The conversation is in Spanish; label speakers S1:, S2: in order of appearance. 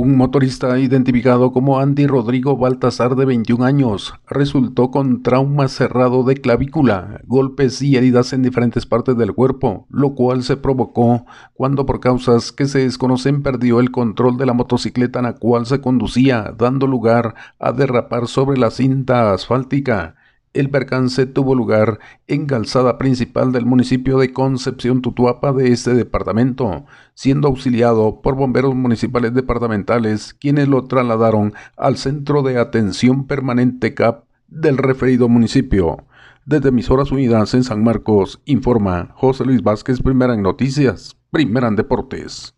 S1: Un motorista identificado como Andy Rodrigo Baltasar de 21 años resultó con trauma cerrado de clavícula, golpes y heridas en diferentes partes del cuerpo, lo cual se provocó cuando por causas que se desconocen perdió el control de la motocicleta en la cual se conducía, dando lugar a derrapar sobre la cinta asfáltica. El percance tuvo lugar en calzada principal del municipio de Concepción Tutuapa de este departamento, siendo auxiliado por bomberos municipales departamentales, quienes lo trasladaron al Centro de Atención Permanente CAP del referido municipio. Desde Emisoras Unidas en San Marcos, informa José Luis Vázquez, primera en noticias, primera en deportes.